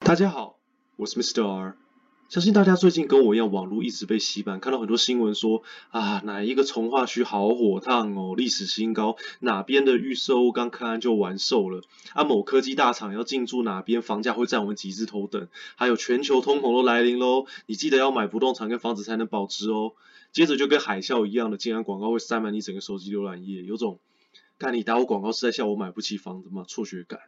大家好，我是 Mr. R。相信大家最近跟我一样，网络一直被洗版，看到很多新闻说啊，哪一个重化区好火烫哦，历史新高，哪边的预售刚开完就完售了，啊，某科技大厂要进驻哪边，房价会占我们几字头等，还有全球通膨都来临喽，你记得要买不动产跟房子才能保值哦。接着就跟海啸一样的，竟然广告会塞满你整个手机浏览页，有种。看你打我广告是在笑我买不起房子吗？错觉感。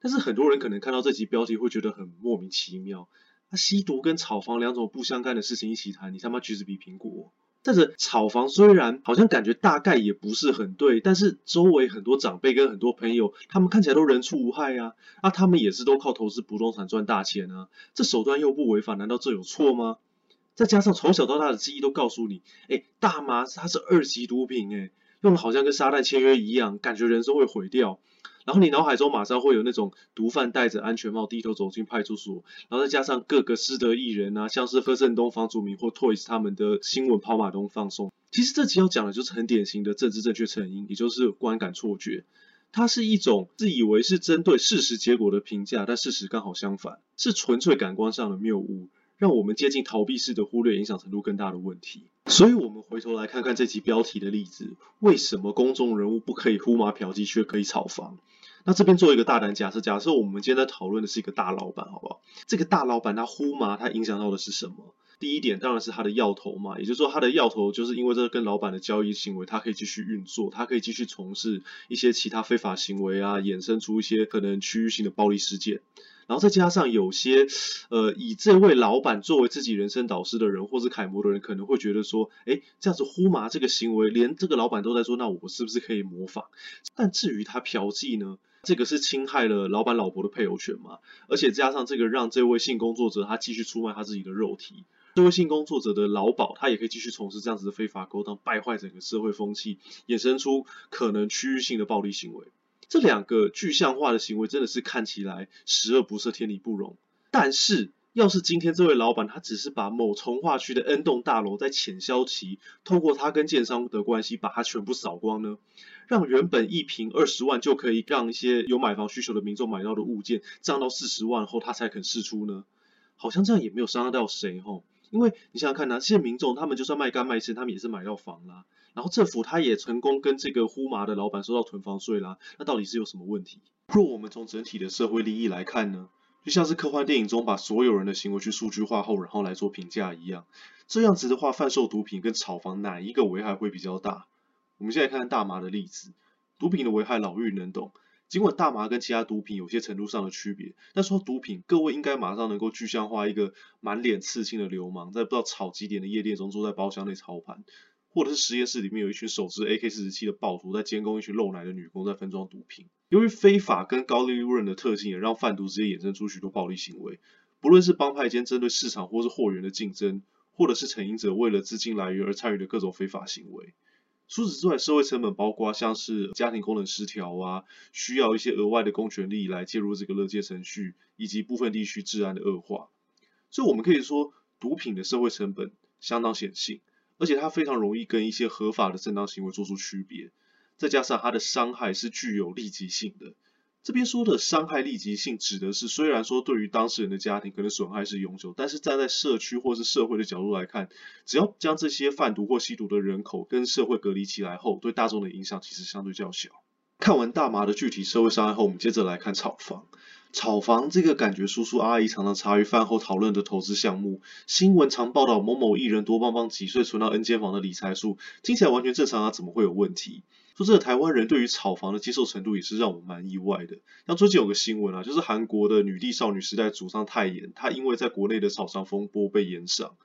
但是很多人可能看到这集标题会觉得很莫名其妙。那吸毒跟炒房两种不相干的事情一起谈，你他妈橘子比苹果。但是炒房虽然好像感觉大概也不是很对，但是周围很多长辈跟很多朋友，他们看起来都人畜无害啊。那他们也是都靠投资不动产赚大钱啊。这手段又不违法，难道这有错吗？再加上从小到大的记忆都告诉你，哎，大麻它是二级毒品，哎。用的好像跟撒旦签约一样，感觉人生会毁掉。然后你脑海中马上会有那种毒贩戴着安全帽低头走进派出所，然后再加上各个失德艺人啊，像是柯震东、房祖名或 Toys 他们的新闻跑马灯放送。其实这集要讲的就是很典型的政治正确成因，也就是观感错觉。它是一种自以为是针对事实结果的评价，但事实刚好相反，是纯粹感官上的谬误。让我们接近逃避式的忽略影响程度更大的问题，所以我们回头来看看这集标题的例子：为什么公众人物不可以呼麻嫖妓却可以炒房？那这边做一个大胆假设，假设我们今天在讨论的是一个大老板，好不好？这个大老板他呼麻，他影响到的是什么？第一点当然是他的要头嘛，也就是说他的要头就是因为这跟老板的交易行为，他可以继续运作，他可以继续从事一些其他非法行为啊，衍生出一些可能区域性的暴力事件。然后再加上有些，呃，以这位老板作为自己人生导师的人，或是楷模的人，可能会觉得说，哎，这样子呼麻这个行为，连这个老板都在做，那我是不是可以模仿？但至于他嫖妓呢，这个是侵害了老板老婆的配偶权嘛？而且加上这个让这位性工作者他继续出卖他自己的肉体，这位性工作者的劳保他也可以继续从事这样子的非法勾当，败坏整个社会风气，衍生出可能区域性的暴力行为。这两个具象化的行为真的是看起来十恶不赦、天理不容。但是，要是今天这位老板他只是把某重划区的 N 栋大楼在潜销期，透过他跟建商的关系把它全部扫光呢？让原本一平二十万就可以让一些有买房需求的民众买到的物件涨到四十万后，他才肯释出呢？好像这样也没有伤害到谁吼。因为你想想看呐，这些民众他们就算卖干卖肾，他们也是买到房啦。然后政府他也成功跟这个呼麻的老板收到囤房税啦。那到底是有什么问题？若我们从整体的社会利益来看呢，就像是科幻电影中把所有人的行为去数据化后，然后来做评价一样。这样子的话，贩售毒品跟炒房哪一个危害会比较大？我们现在看看大麻的例子，毒品的危害老嫗能懂。尽管大麻跟其他毒品有些程度上的区别，但说毒品，各位应该马上能够具象化一个满脸刺青的流氓，在不知道吵几点的夜店中坐在包厢内操盘，或者是实验室里面有一群手持 AK-47 的暴徒在监控一群露奶的女工在分装毒品。由于非法跟高利润的特性，也让贩毒直接衍生出许多暴力行为，不论是帮派间针对市场或是货源的竞争，或者是成瘾者为了资金来源而参与的各种非法行为。除此之外，社会成本包括像是家庭功能失调啊，需要一些额外的公权力来介入这个勒戒程序，以及部分地区治安的恶化。所以，我们可以说，毒品的社会成本相当显性，而且它非常容易跟一些合法的正当行为做出区别。再加上它的伤害是具有立即性的。这边说的伤害立即性，指的是虽然说对于当事人的家庭可能损害是永久，但是站在社区或是社会的角度来看，只要将这些贩毒或吸毒的人口跟社会隔离起来后，对大众的影响其实相对较小。看完大麻的具体社会伤害后，我们接着来看炒房。炒房这个感觉叔叔阿姨常常茶余饭后讨论的投资项目，新闻常报道某某艺人多帮帮几岁存到 N 间房的理财术，听起来完全正常啊，怎么会有问题？说这个台湾人对于炒房的接受程度也是让我蛮意外的。像最近有个新闻啊，就是韩国的女帝少女时代主唱泰妍，她因为在国内的炒房风波被延上。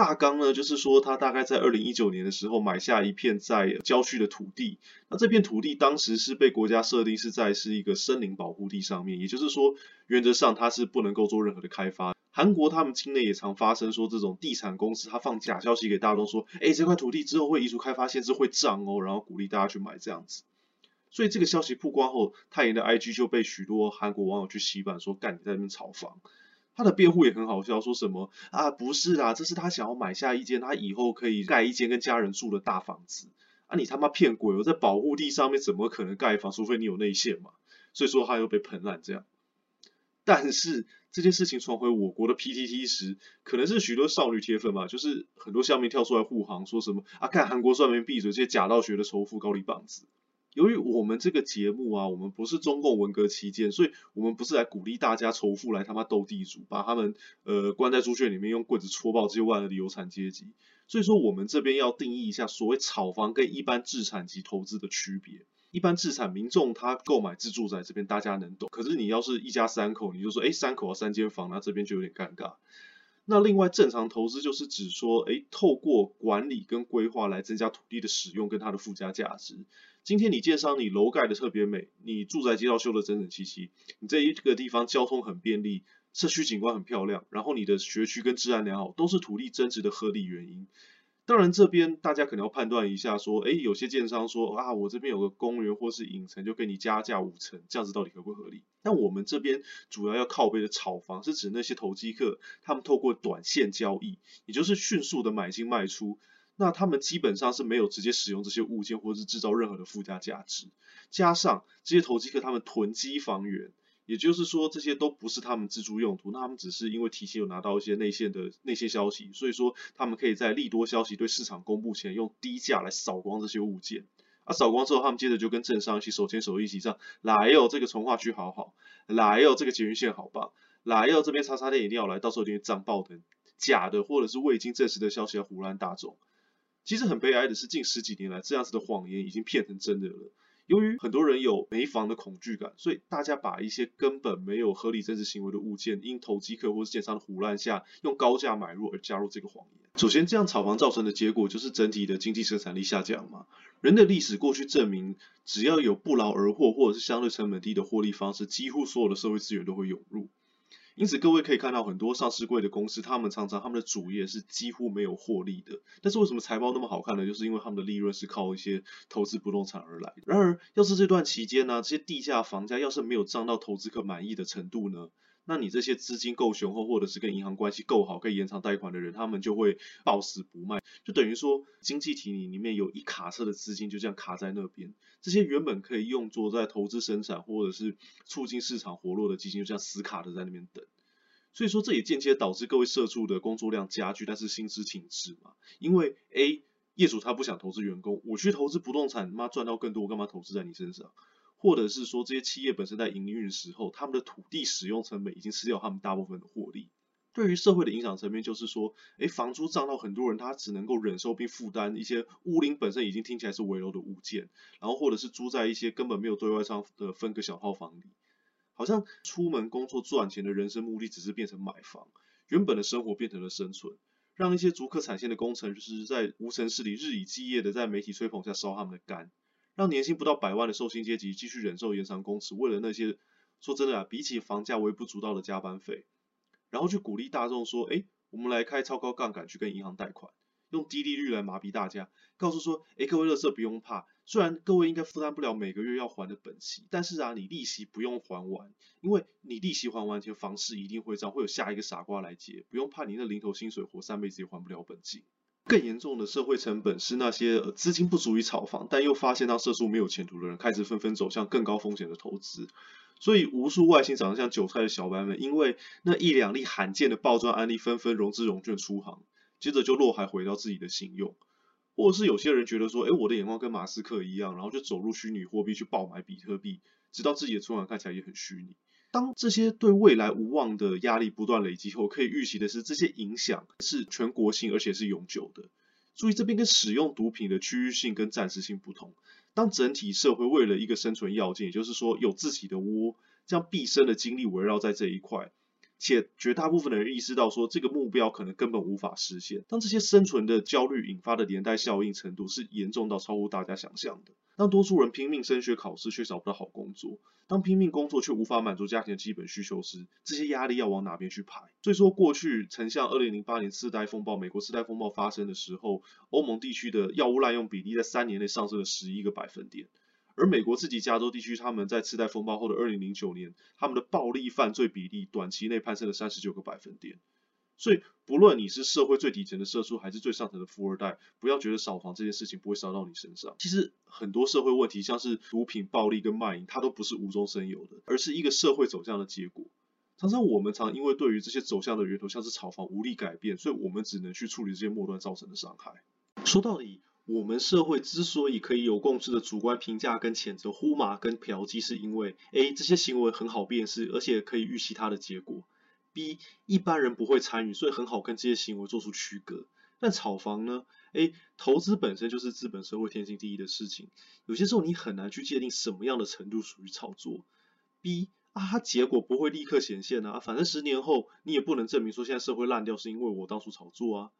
大纲呢，就是说他大概在二零一九年的时候买下一片在郊区的土地，那这片土地当时是被国家设定是在是一个森林保护地上面，也就是说原则上它是不能够做任何的开发。韩国他们境内也常发生说这种地产公司他放假消息给大众说，哎，这块土地之后会移除开发限制会涨哦，然后鼓励大家去买这样子。所以这个消息曝光后，泰妍的 IG 就被许多韩国网友去洗版说，干你在那边炒房。他的辩护也很好笑，说什么啊，不是啦，这是他想要买下一间他以后可以盖一间跟家人住的大房子啊，你他妈骗鬼！我在保护地上面怎么可能盖房？除非你有内线嘛。所以说他又被喷烂这样。但是这件事情传回我国的 PTT 时，可能是许多少女铁粉吧，就是很多下面跳出来护航，说什么啊，看韩国算命闭嘴，这些假道学的仇富高丽棒子。由于我们这个节目啊，我们不是中共文革期间，所以我们不是来鼓励大家仇富来他妈斗地主，把他们呃关在猪圈里面用棍子戳爆这些万恶的有产阶级。所以说我们这边要定义一下所谓炒房跟一般置产及投资的区别。一般置产民众他购买自住宅这边大家能懂，可是你要是一家三口，你就说哎三口啊三间房，那这边就有点尴尬。那另外正常投资就是指说，哎透过管理跟规划来增加土地的使用跟它的附加价值。今天你建商你楼盖的特别美，你住宅街道修得整整齐齐，你这一个地方交通很便利，社区景观很漂亮，然后你的学区跟治安良好，都是土地增值的合理原因。当然，这边大家可能要判断一下，说，哎，有些建商说啊，我这边有个公园或是影城，就给你加价五成，这样子到底合不合理？但我们这边主要要靠背的炒房，是指那些投机客，他们透过短线交易，也就是迅速的买进卖出，那他们基本上是没有直接使用这些物件，或者是制造任何的附加价值，加上这些投机客他们囤积房源。也就是说，这些都不是他们自住用途，那他们只是因为提前有拿到一些内线的那些消息，所以说他们可以在利多消息对市场公布前，用低价来扫光这些物件。啊，扫光之后，他们接着就跟政商一起手牵手一起上，来哟，这个从化区好好，来哟，这个捷运线好棒，来哟，这边叉叉店一定要来，到时候一定会涨爆的，假的或者是未经证实的消息要胡乱大众。其实很悲哀的是，近十几年来，这样子的谎言已经骗成真的了。由于很多人有没房的恐惧感，所以大家把一些根本没有合理增值行为的物件，因投机客或是建商的胡乱下，用高价买入而加入这个谎言。首先，这样炒房造成的结果就是整体的经济生产力下降嘛。人的历史过去证明，只要有不劳而获或者是相对成本低的获利方式，几乎所有的社会资源都会涌入。因此，各位可以看到很多上市贵的公司，他们常常他们的主业是几乎没有获利的。但是为什么财报那么好看呢？就是因为他们的利润是靠一些投资不动产而来。然而，要是这段期间呢，这些地价房价要是没有涨到投资客满意的程度呢？那你这些资金够雄厚，或者是跟银行关系够好，可以延长贷款的人，他们就会抱死不卖，就等于说经济体里里面有一卡车的资金就这样卡在那边，这些原本可以用作在投资生产或者是促进市场活络的基金，就这样死卡的在那边等。所以说这也间接导致各位社畜的工作量加剧，但是薪资停滞嘛，因为 A 业主他不想投资员工，我去投资不动产，妈赚到更多，我干嘛投资在你身上？或者是说，这些企业本身在营运的时候，他们的土地使用成本已经吃掉他们大部分的获利。对于社会的影响层面，就是说，诶，房租涨到很多人他只能够忍受并负担一些屋龄本身已经听起来是危楼的物件，然后或者是租在一些根本没有对外商的分隔小套房里，好像出门工作赚钱的人生目的只是变成买房，原本的生活变成了生存，让一些竹科产线的工程师在无尘室里日以继夜的在媒体吹捧下烧他们的肝。让年薪不到百万的受薪阶级继续忍受延长工时，为了那些说真的啊，比起房价微不足道的加班费，然后去鼓励大众说，哎，我们来开超高杠杆去跟银行贷款，用低利率来麻痹大家，告诉说，哎，各位乐色不用怕，虽然各位应该负担不了每个月要还的本息，但是啊，你利息不用还完，因为你利息还完前房市一定会涨，会有下一个傻瓜来接，不用怕你那零头薪水活三辈子也还不了本金。更严重的社会成本是那些资金不足以炒房，但又发现当社畜没有前途的人，开始纷纷走向更高风险的投资。所以无数外形长得像韭菜的小白们，因为那一两例罕见的暴赚案例，纷纷融资融券出行，接着就落海回到自己的信用。或是有些人觉得说，哎，我的眼光跟马斯克一样，然后就走入虚拟货币去爆买比特币，直到自己的存款看起来也很虚拟。当这些对未来无望的压力不断累积后，可以预期的是，这些影响是全国性而且是永久的。注意，这边跟使用毒品的区域性跟暂时性不同。当整体社会为了一个生存要件，也就是说有自己的窝，将毕生的精力围绕在这一块。且绝大部分的人意识到说，这个目标可能根本无法实现。当这些生存的焦虑引发的连带效应程度是严重到超乎大家想象的。当多数人拼命升学考试却找不到好工作，当拼命工作却无法满足家庭的基本需求时，这些压力要往哪边去排？所以说，过去曾像2008年次贷风暴、美国次贷风暴发生的时候，欧盟地区的药物滥用比例在三年内上升了十一个百分点。而美国自己加州地区，他们在次贷风暴后的二零零九年，他们的暴力犯罪比例短期内攀升了三十九个百分点。所以不论你是社会最底层的社畜，还是最上层的富二代，不要觉得炒房这件事情不会烧到你身上。其实很多社会问题，像是毒品、暴力跟卖淫，它都不是无中生有的，而是一个社会走向的结果。常常我们常因为对于这些走向的源头，像是炒房无力改变，所以我们只能去处理这些末端造成的伤害。说到底，我们社会之所以可以有共识的主观评价跟谴责呼麻跟嫖妓，是因为 A 这些行为很好辨识，而且可以预期它的结果。B 一般人不会参与，所以很好跟这些行为做出区隔。但炒房呢？A 投资本身就是资本社会天经地义的事情，有些时候你很难去界定什么样的程度属于炒作。B 啊，它结果不会立刻显现啊，反正十年后你也不能证明说现在社会烂掉是因为我当初炒作啊。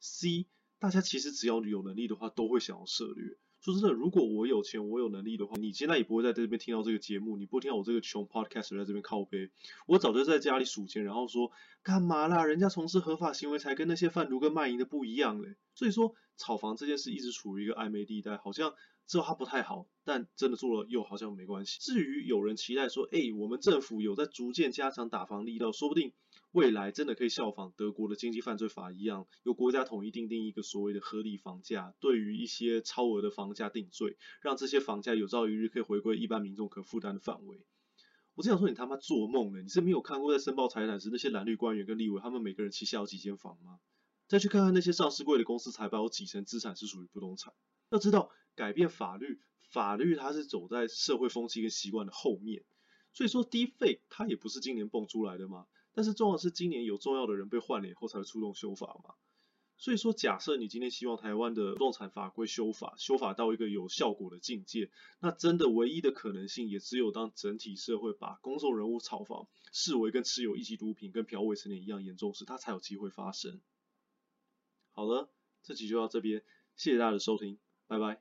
C 大家其实只要你有能力的话，都会想要涉猎。说真的，如果我有钱，我有能力的话，你现在也不会在这边听到这个节目，你不会听到我这个穷 podcast 在这边靠背。我早就在家里数钱，然后说干嘛啦？人家从事合法行为才跟那些贩毒跟卖淫的不一样嘞。所以说，炒房这件事一直处于一个暧昧地带，好像知道它不太好，但真的做了又好像没关系。至于有人期待说，哎，我们政府有在逐渐加强打房力道，说不定。未来真的可以效仿德国的经济犯罪法一样，由国家统一订定一个所谓的合理房价，对于一些超额的房价定罪，让这些房价有朝一日可以回归一般民众可负担的范围。我只想说，你他妈做梦呢？你是没有看过在申报财产时那些蓝绿官员跟立委，他们每个人旗下有几间房吗？再去看看那些上市贵的公司财报，有几成资产是属于不动产？要知道，改变法律，法律它是走在社会风气跟习惯的后面。所以说低费它也不是今年蹦出来的吗？但是重要的是，今年有重要的人被换了以后才会出动修法嘛。所以说，假设你今天希望台湾的不动产法规修法，修法到一个有效果的境界，那真的唯一的可能性，也只有当整体社会把公众人物炒房视为跟持有一级毒品跟嫖未成年一样严重时，它才有机会发生。好了，这集就到这边，谢谢大家的收听，拜拜。